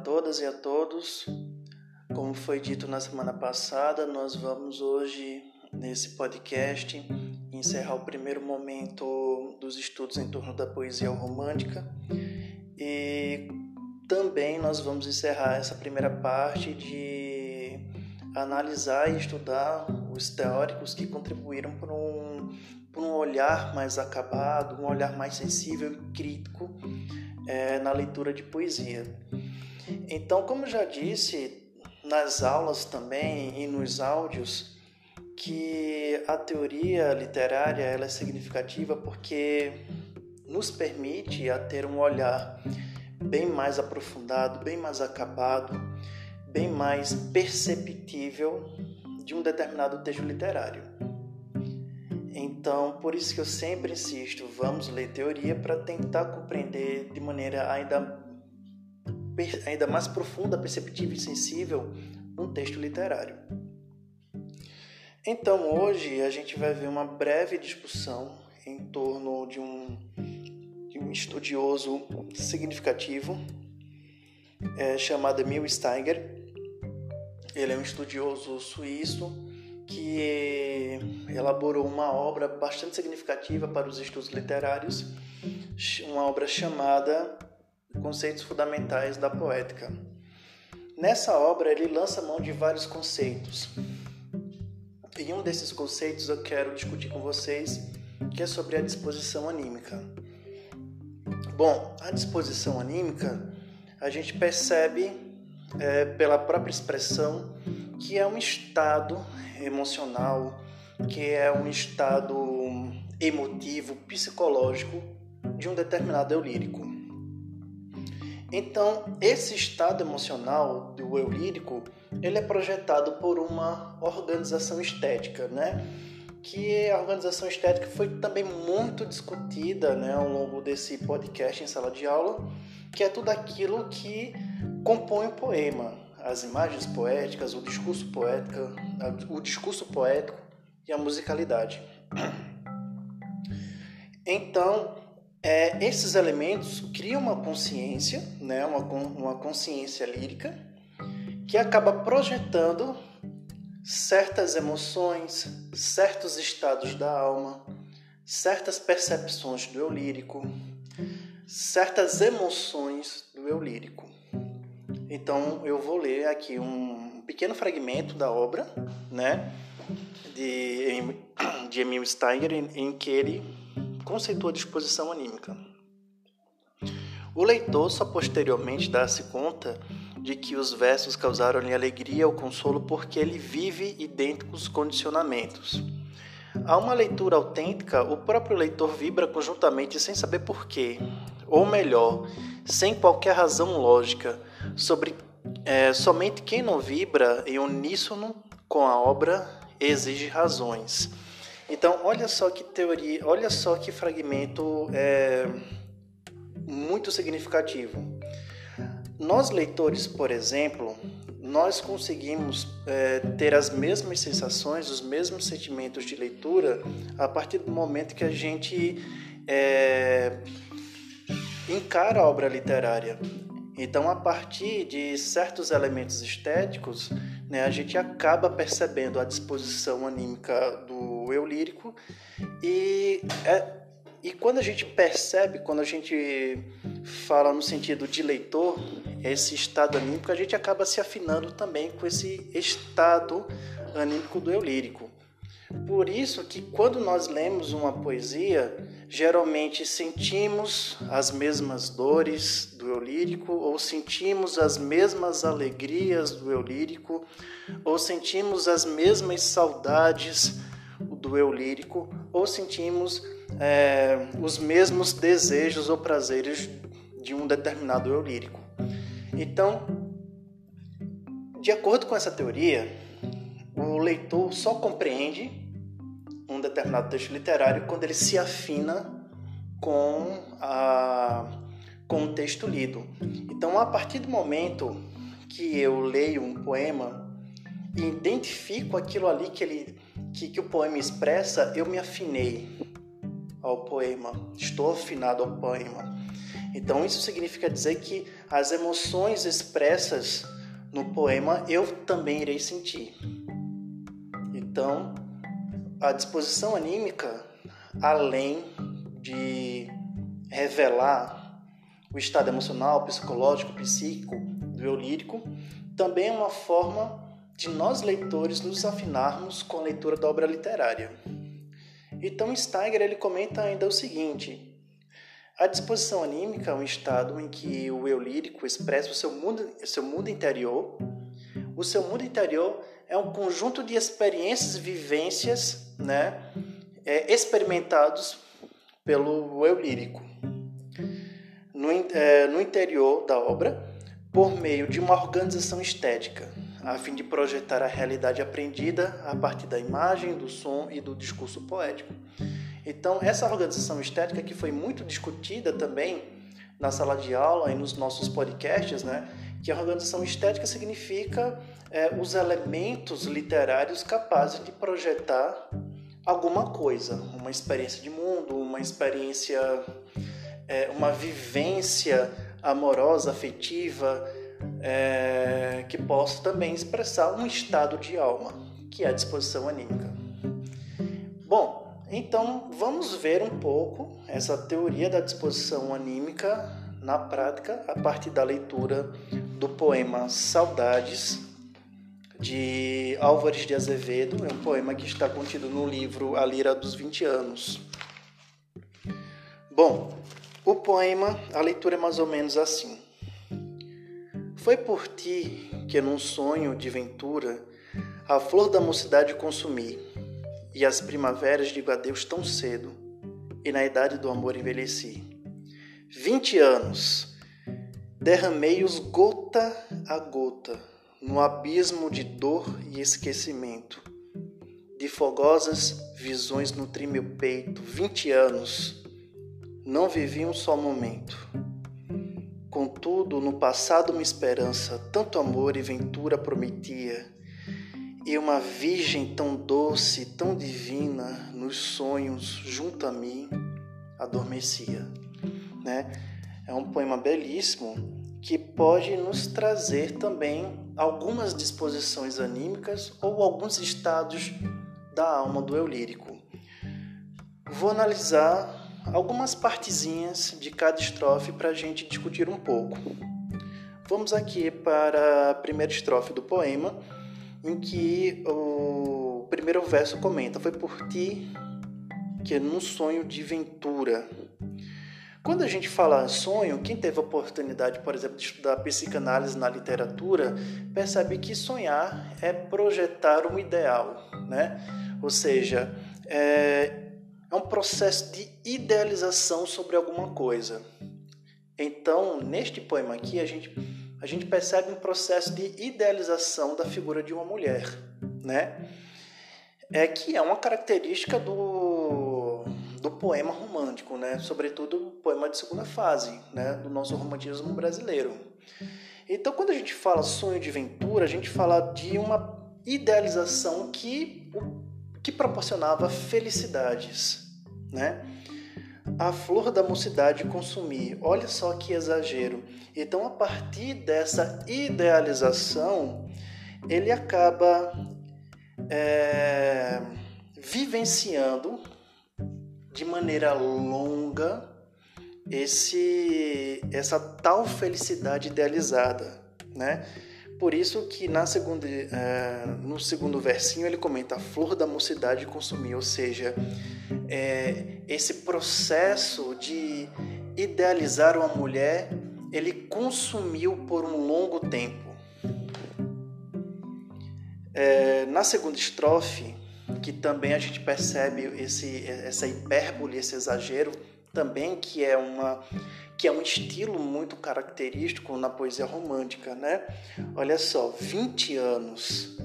todas e a todos. Como foi dito na semana passada, nós vamos hoje, nesse podcast, encerrar o primeiro momento dos estudos em torno da poesia romântica e também nós vamos encerrar essa primeira parte de analisar e estudar os teóricos que contribuíram para um, para um olhar mais acabado, um olhar mais sensível e crítico é, na leitura de poesia. Então, como já disse nas aulas também e nos áudios, que a teoria literária ela é significativa porque nos permite a ter um olhar bem mais aprofundado, bem mais acabado, bem mais perceptível de um determinado texto literário. Então, por isso que eu sempre insisto, vamos ler teoria para tentar compreender de maneira ainda, ainda mais profunda, perceptível e sensível um texto literário. Então, hoje a gente vai ver uma breve discussão em torno de um, de um estudioso significativo é, chamado Emil Steiger. Ele é um estudioso suíço que elaborou uma obra bastante significativa para os estudos literários, uma obra chamada Conceitos Fundamentais da Poética. Nessa obra, ele lança mão de vários conceitos. E um desses conceitos eu quero discutir com vocês, que é sobre a disposição anímica. Bom, a disposição anímica a gente percebe é, pela própria expressão que é um estado emocional, que é um estado emotivo, psicológico de um determinado eu lírico. Então, esse estado emocional do eu lírico, ele é projetado por uma organização estética, né? Que a organização estética foi também muito discutida, né, ao longo desse podcast em sala de aula, que é tudo aquilo que compõe o poema, as imagens poéticas, o discurso poético, o discurso poético e a musicalidade. Então, é, esses elementos criam uma consciência, né, uma, uma consciência lírica, que acaba projetando certas emoções, certos estados da alma, certas percepções do eu lírico, certas emoções do eu lírico. Então eu vou ler aqui um pequeno fragmento da obra, né, de, de Emil Steiner, em, em que ele conceitua disposição anímica. O leitor só posteriormente dá-se conta de que os versos causaram-lhe alegria ou consolo porque ele vive idênticos condicionamentos. A uma leitura autêntica, o próprio leitor vibra conjuntamente sem saber porquê, ou melhor, sem qualquer razão lógica, sobre é, somente quem não vibra em uníssono com a obra exige razões. Então, olha só que teoria, olha só que fragmento é, muito significativo. Nós leitores, por exemplo, nós conseguimos é, ter as mesmas sensações, os mesmos sentimentos de leitura a partir do momento que a gente é, encara a obra literária. Então, a partir de certos elementos estéticos, né, a gente acaba percebendo a disposição anímica do eu lírico e, é, e quando a gente percebe, quando a gente fala no sentido de leitor, esse estado anímico, a gente acaba se afinando também com esse estado anímico do eu lírico. Por isso que quando nós lemos uma poesia, geralmente sentimos as mesmas dores do eu lírico, ou sentimos as mesmas alegrias do eu lírico, ou sentimos as mesmas saudades do eu lírico, ou sentimos é, os mesmos desejos ou prazeres de um determinado eu lírico. Então, de acordo com essa teoria, o leitor só compreende um determinado texto literário quando ele se afina com, a, com o texto lido. Então, a partir do momento que eu leio um poema e identifico aquilo ali que, ele, que, que o poema expressa, eu me afinei ao poema, estou afinado ao poema. Então isso significa dizer que as emoções expressas no poema eu também irei sentir. Então, a disposição anímica, além de revelar o estado emocional, psicológico, psíquico do eu lírico, também é uma forma de nós leitores nos afinarmos com a leitura da obra literária. Então Steiger ele comenta ainda o seguinte: a disposição anímica é um estado em que o eu lírico expressa o seu mundo, seu mundo interior. O seu mundo interior é um conjunto de experiências vivências né, é, experimentados pelo eu lírico. No, é, no interior da obra, por meio de uma organização estética, a fim de projetar a realidade aprendida a partir da imagem, do som e do discurso poético. Então, essa organização estética que foi muito discutida também na sala de aula e nos nossos podcasts, né? Que a organização estética significa é, os elementos literários capazes de projetar alguma coisa, uma experiência de mundo, uma experiência, é, uma vivência amorosa, afetiva, é, que possa também expressar um estado de alma, que é a disposição anímica. Bom, então, vamos ver um pouco essa teoria da disposição anímica na prática a partir da leitura do poema Saudades de Álvares de Azevedo. É um poema que está contido no livro A Lira dos 20 Anos. Bom, o poema, a leitura é mais ou menos assim. Foi por ti que num sonho de ventura a flor da mocidade consumi e as primaveras digo adeus tão cedo, e na idade do amor envelheci. Vinte anos, derramei-os gota a gota, no abismo de dor e esquecimento. De fogosas visões nutri meu peito, vinte anos, não vivi um só momento. Contudo, no passado uma esperança, tanto amor e ventura prometia, e uma virgem tão doce, tão divina, nos sonhos junto a mim adormecia, né? É um poema belíssimo que pode nos trazer também algumas disposições anímicas ou alguns estados da alma do eu lírico. Vou analisar algumas partezinhas de cada estrofe para a gente discutir um pouco. Vamos aqui para a primeira estrofe do poema em que o primeiro verso comenta: Foi por ti que num sonho de ventura. Quando a gente fala sonho, quem teve a oportunidade, por exemplo, de estudar psicanálise na literatura, percebe que sonhar é projetar um ideal, né? Ou seja, é, é um processo de idealização sobre alguma coisa. Então, neste poema aqui, a gente a gente percebe um processo de idealização da figura de uma mulher, né? É que é uma característica do, do poema romântico, né? Sobretudo poema de segunda fase, né? Do nosso romantismo brasileiro. Então, quando a gente fala sonho de ventura, a gente fala de uma idealização que, que proporcionava felicidades, né? a flor da mocidade consumir. Olha só que exagero. Então, a partir dessa idealização, ele acaba é, vivenciando de maneira longa esse essa tal felicidade idealizada, né? Por isso que na segunda, é, no segundo versinho ele comenta a flor da mocidade consumir, ou seja, é, esse processo de idealizar uma mulher, ele consumiu por um longo tempo. É, na segunda estrofe, que também a gente percebe esse, essa hipérbole, esse exagero, também que é uma que é um estilo muito característico na poesia romântica, né? Olha só, 20 anos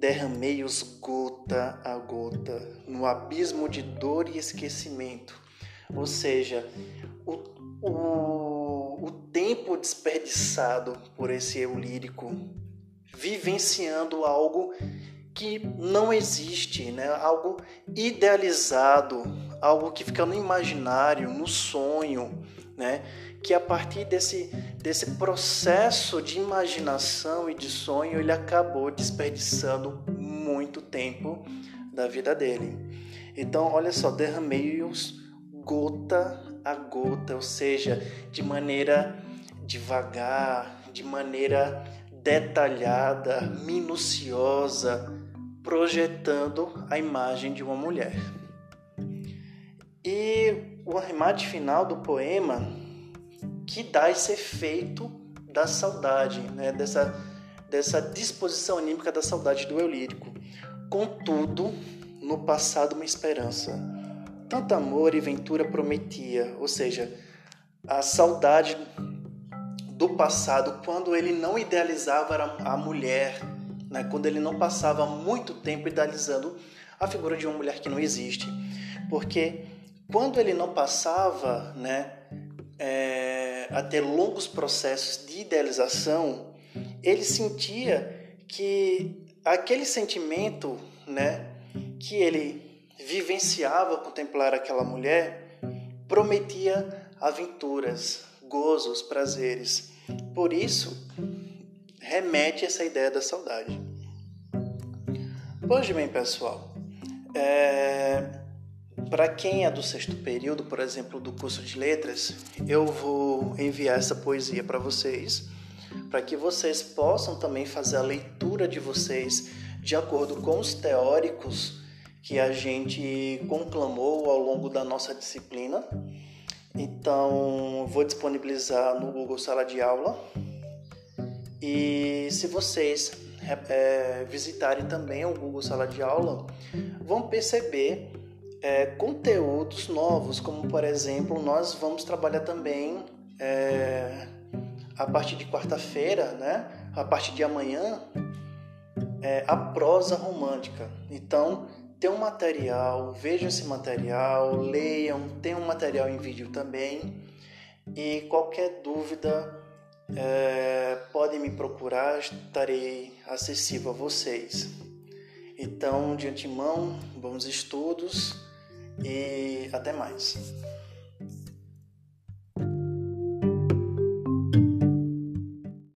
derramei-os gota a gota no abismo de dor e esquecimento. Ou seja, o, o, o tempo desperdiçado por esse eu lírico, vivenciando algo que não existe, né? algo idealizado, algo que fica no imaginário, no sonho, né? que a partir desse, desse processo de imaginação e de sonho ele acabou desperdiçando muito tempo da vida dele. Então, olha só, derramei-os gota a gota, ou seja, de maneira devagar, de maneira detalhada, minuciosa, projetando a imagem de uma mulher. E o arremate final do poema que dá esse efeito da saudade, né? dessa, dessa disposição anímica da saudade do eu lírico. Contudo, no passado uma esperança. Tanto amor e ventura prometia, ou seja, a saudade do passado quando ele não idealizava a mulher, né? quando ele não passava muito tempo idealizando a figura de uma mulher que não existe. Porque quando ele não passava né, é, a ter longos processos de idealização, ele sentia que aquele sentimento né, que ele vivenciava contemplar aquela mulher prometia aventuras, gozos, prazeres. Por isso, remete essa ideia da saudade. Pois bem, pessoal, é, para quem é do sexto período, por exemplo, do curso de letras, eu vou enviar essa poesia para vocês, para que vocês possam também fazer a leitura de vocês de acordo com os teóricos que a gente conclamou ao longo da nossa disciplina. Então, vou disponibilizar no Google Sala de Aula. E se vocês é, visitarem também o Google Sala de Aula, vão perceber é, conteúdos novos, como por exemplo, nós vamos trabalhar também é, a partir de quarta-feira, né? A partir de amanhã, é, a prosa romântica. Então, tem um material, vejam esse material, leiam, tem um material em vídeo também. E qualquer dúvida, é, podem me procurar, estarei acessível a vocês. Então, de antemão, bons estudos e até mais.